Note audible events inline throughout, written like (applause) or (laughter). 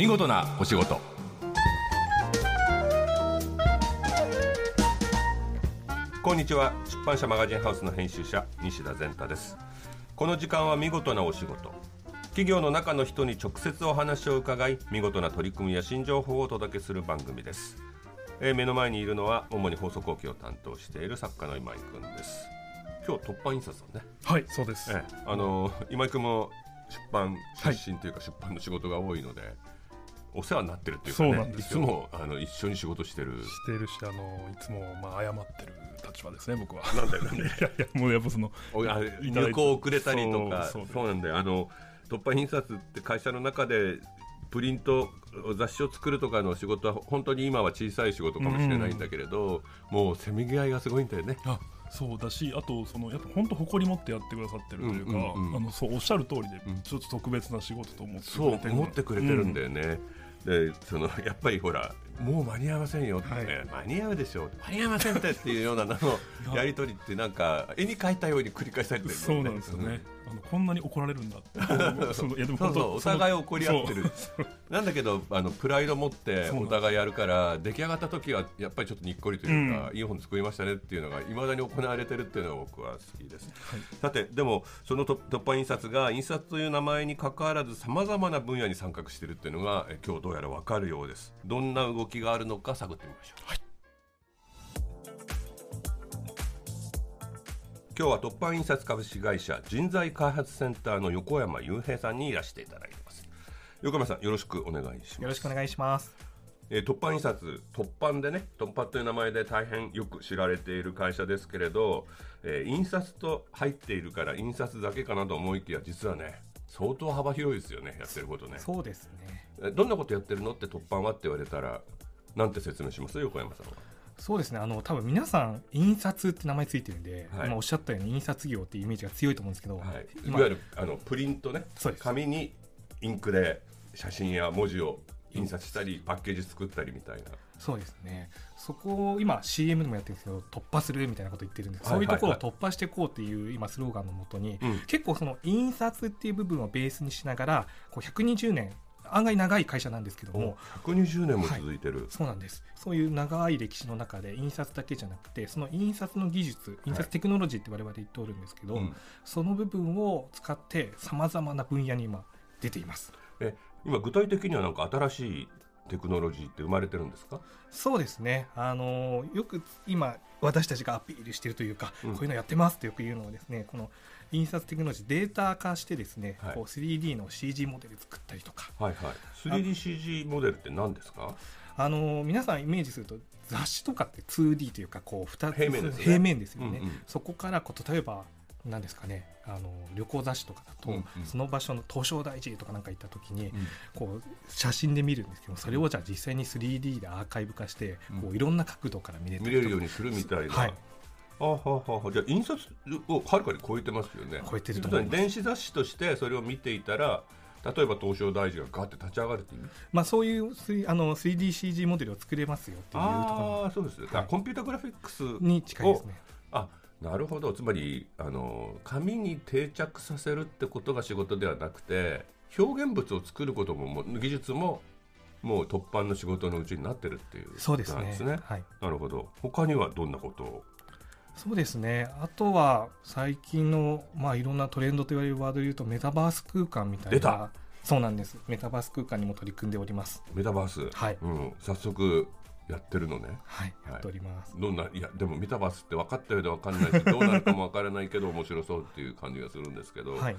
見事なお仕事。こんにちは。出版社マガジンハウスの編集者西田善太です。この時間は見事なお仕事。企業の中の人に直接お話を伺い見事な取り組みや新情報をお届けする番組です、えー目の前にいるのは主に放送後期を担当している作家の今井くんです。今日突版印刷をね。はい、そうです。ええ、あの今井君も出版出身というか出版の仕事が多いので、お世話になってるっていうかそうねなんですよ。いつもあの一緒に仕事してる。してるし、あのいつもまあ謝ってる立場ですね、僕は。なんだよなんで？(laughs) いやいや、もうやっぱその、入稿遅れたりとか。そうそうなんだよ。あの突版印刷って会社の中でプリント雑誌を作るとかの仕事は本当に今は小さい仕事かもしれないんだけれど、もうせめぎ合いがすごいんだよね。あそうだし、あと、そのやっぱ本当、誇り持ってやってくださってるというか、うんうんうん。あのそうおっしゃる通りで、うん。ちょっと特別な仕事と思ってくそうれてる思ってくれてるんだよね、でそのやっぱりほらもう間に合いませんよってね、はい。間に合うでしょう。間に合いませんって。っていうようなのの (laughs) やり取りってなんか絵に描いたように繰り返されてるそうなんですよね。あのこんなに怒られるんだって。(laughs) そのいやでも本当そうそうお互い怒り合ってる。なんだけどあのプライド持ってお互いやるから出来上がった時はやっぱりちょっとにっこりというか、ういい本作りましたねっていうのがいまだに行われてるっていうのが僕は好きです、はい。さてでもそのと突破印刷が印刷という名前に関わらずさまざまな分野に参画しているっていうのがえ今日どうやら分かるようです。どんな動きがあるのか探ってみましょう、はい。今日は突破印刷株式会社人材開発センターの横山雄平さんにいらしていただいてます。横山さんよろしくお願いします。よろしくお願いします。えー突版印刷突版でね突版という名前で大変よく知られている会社ですけれど、えー印刷と入っているから印刷だけかなと思いきや実はね相当幅広いですよねやってることね。そうですね。えーどんなことやってるのって突版はって言われたらなんて説明します？横山さんは。そうですね。あの多分皆さん印刷って名前ついてるんで、はい。今おっしゃったように印刷業っていうイメージが強いと思うんですけど、はい、い今わゆるあのプリントね。紙にインクで写真や文字を印刷したりパッケージ作ったりみたいな。そうですね。そこを今 CM でもやってるんですけど、突破するみたいなこと言ってるんです。はいはいはい。そういうところを突破していこうっていう今スローガンのもとに、うん。結構その印刷っていう部分をベースにしながら、こう120年案外長い会社なんですけども、120年も続いてる、そうなんです。そういう長い歴史の中で印刷だけじゃなくてその印刷の技術印刷テクノロジーって我々言っておるんですけど、うん。その部分を使ってさまざまな分野に今出ています。え今具体的にはなんか新しいテクノロジーって生まれてるんですか？そうですね。あのよく今私たちがアピールしているというか、うん。こういうのやってますってよく言うのはですねこの印刷テクノロジーデータ化してですね、はい。こう 3D の CG モデル作ったりとか。はいはい。3DCG モデルって何ですか？あの皆さんイメージすると雑誌とかって 2D というかこう2つ平面ですよね、うんうん。そこからこう例えば何ですかね。あの旅行雑誌とかだと、うんうん。その場所の東照大寺とかなんか行った時に、うん。こう写真で見るんですけどそれをじゃあ実際に 3D でアーカイブ化して、うん。こういろんな角度から見れた見れるようにするみたいな、はい。あははは。じゃあ印刷をはるかに超えてますよね。超えてると電子雑誌としてそれを見ていたら例えば東照大寺がガーって立ち上がるっていう。まあ、そういう 3- あの 3DCG モデルを作れますよっていうところああそうです、あはい。コンピュータグラフィックスに近いですね。あなるほど。つまりあの紙に定着させるってことが仕事ではなくて表現物を作ることも技術ももう突版の仕事のうちになってるっていうそうですね。ことなんですね。はい。なるほど。他にはどんなことを？そうですね。あとは最近の、まあ、いろんなトレンドと言われるワードで言うとメタバース空間みたい出た。なそうなんです。メタバース空間にも取り組んでおります。メタバース、はい。うん、早速やってるのね。はいはい。やっております、どんないやでもメタバースって分かったようで分かんないしどうなるかも分からないけど面白そうっていう感じがするんですけど、はい、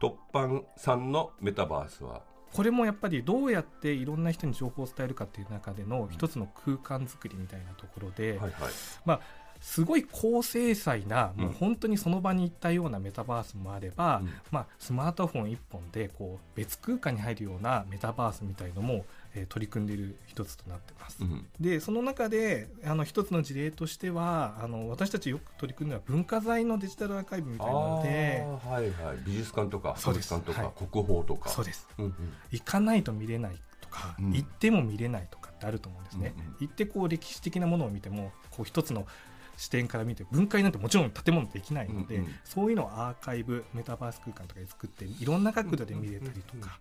突版さんのメタバースは？これもやっぱりどうやっていろんな人に情報を伝えるかっていう中での一つの空間作りみたいなところで、はいはい。まあすごい高精細な、うん。もう本当にその場に行ったようなメタバースもあれば、うん。まあ、スマートフォン1本でこう別空間に入るようなメタバースみたいのも、えー取り組んでいる一つとなってます。うん。でその中であの一つの事例としてはあの私たちよく取り組んでは文化財のデジタルアーカイブみたいなのではいはい。美術館とか博物館とか、はい。国宝とか。そうです。うんうん。行かないと見れないとか、うん。行っても見れないとかってあると思うんですね。うんうん。行ってこう歴史的なものを見てもこう一つの視点から見て分解なんてもちろん建物できないので、うんうんそういうのをアーカイブメタバース空間とかで作っていろんな角度で見れたりとか、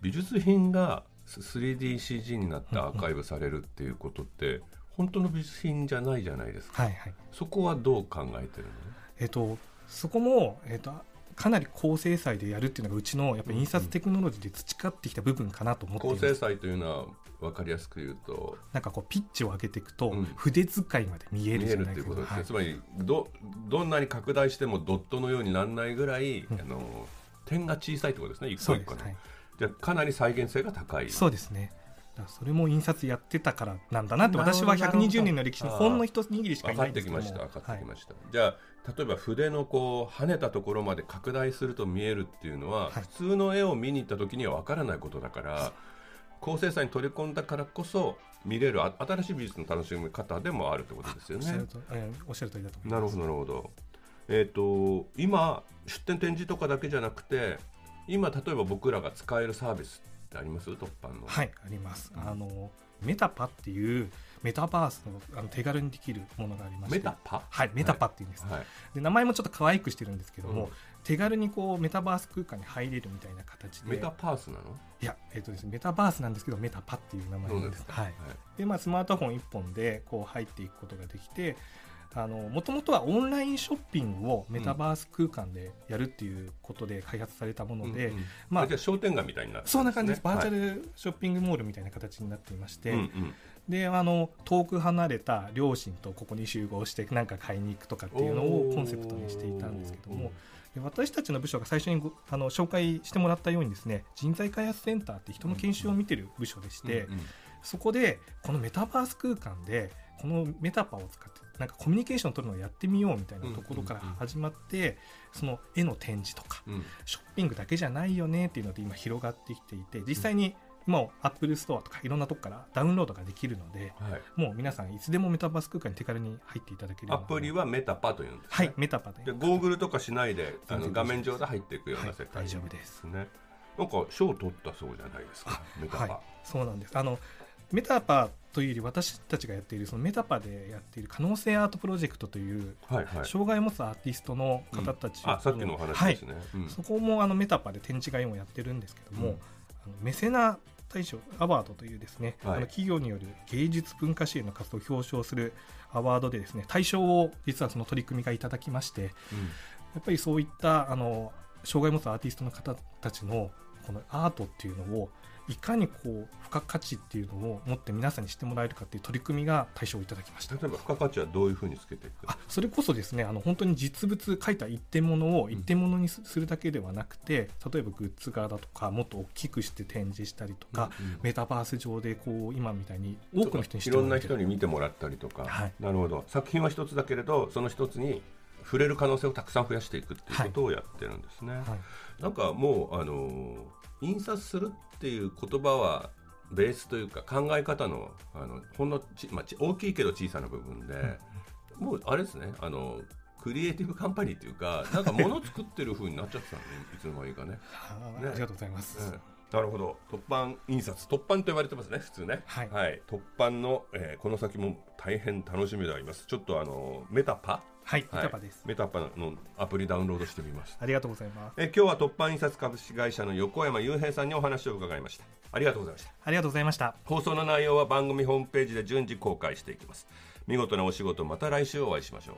美術品が 3DCG になってアーカイブされるっていうことって、本当の美品じゃないじゃないですか。はいはい。そこはどう考えてるの？えっとそこも、えっと、かなり高精細でやるっていうのがうちのやっぱり印刷テクノロジーで培ってきた部分かなと思っています、高精細というのは分かりやすく言うとなんかこうピッチを上げていくと、うん。筆使いまで見えるじゃ見えるってないですかいうことですね、はい。つまりどどんなに拡大してもドットのようにならないぐらい、うん。あの点が小さいってことですね一個一個ねそうです。はいじゃあかなり再現性が高い。そうですね。それも印刷やってたからなんだなって私は120年の歴史のほんの一握りしかいないんですけども。きました分かってきはいました、じゃあ例えば筆のこう跳ねたところまで拡大すると見えるっていうのは、はい。普通の絵を見に行った時には分からないことだから高精細に取り込んだからこそ見れるあ新しい美術の楽しみ方でもあるってことですよね。おっしゃる。とえーおっしゃる通りだと思います。なるほどなるほど。えっ、と今出展展示とかだけじゃなくて今例えば僕らが使えるサービスってあります？突版の。はいあります、うん。あのメタパっていうメタバースのあの手軽にできるものがありまして。メタパ？はいメタパっていうんです、はい。で名前もちょっと可愛くしてるんですけども、うん。手軽にこうメタバース空間に入れるみたいな形で。メタパースなの？いや、えっとですね、メタバースなんですけどメタパっていう名前なんです。か。はい、でまあ、スマートフォン1本でこう入っていくことができてもともとはオンラインショッピングをメタバース空間でやるっていうことで開発されたもので、うんうんまあ商店街みたいになってるそんな感じです、バーチャルルショッピングモールみたいな形になっていまして、うんうん。であの遠く離れた両親とここに集合して何か買いに行くとかっていうのをコンセプトにしていたんですけどもで私たちの部署が最初にごあの紹介してもらったようにですね人材開発センターって人の研修を見てる部署でして、うんうん。そこでこのメタバース空間でこのメタパを使ってなんかコミュニケーションを取るのをやってみようみたいなところから始まってその絵の展示とかうんショッピングだけじゃないよねっていうので今広がってきていて実際にもうアップルストアとかいろんなとこからダウンロードができるのではい。もう皆さんいつでもメタバース空間に手軽に入っていただけるアプリはメタパというんですね。はいメタパででゴーグルとかしないであの画面上で入っていくような世界はい大丈夫ですね。なんか賞を取ったそうじゃないですか。メタパ。はい、そうなんですあのメタパというより私たちがやっているそのメタパでやっている可能性アートプロジェクトというはいはい。障害を持つアーティストの方たちを、あさっきのお話ですね。うん。そこもあのメタパで展示会をやってるんですけども、うん。あのメセナ大賞アワードというですね、はい。あの企業による芸術文化支援の活動を表彰するアワードでですね大賞を実はその取り組みがいただきましてやっぱりそういったあの障害を持つアーティストの方たちのこのアートっていうのをいかにこう付加価値っていうのを持って皆さんに知ってもらえるかっていう取り組みが大賞をいただきました。例えば付加価値はどういうふうにつけていくあそれこそですねあの本当に実物描いた一点物を一点物にすするだけではなくて、例えばグッズ側だとかもっと大きくして展示したりとか、うんうん。メタバース上でこう今みたいに多くの人に知いろんな人に見てもらったりとか、はい。なるほど。作品は一つだけれどその一つに触れる可能性をたくさん増やしていくっていうことをやってるんですね、はい。なんかもうあの印刷するっていう言葉はベースというか考え方のあのほんのち、まあ、ち大きいけど小さな部分で、もうあれですねあのクリエイティブカンパニーっていうかなんか物作ってる風になっちゃってたのね (laughs) いつの間にかね。ね。ありがとうございます、うん。なるほど。突版印刷。突版と言われてますね普通ね。はい。突版の、えーこの先も大変楽しみであります。ちょっとあのメタパはい、メはい。タパです。メタパのアプリダウンロードしてみますありがとうございます。えー今日は突版印刷株式会社の横山雄平さんにお話を伺いました。ありがとうございました。ありがとうございました。放送の内容は番組ホームページで順次公開していきます。見事なお仕事また来週お会いしましょう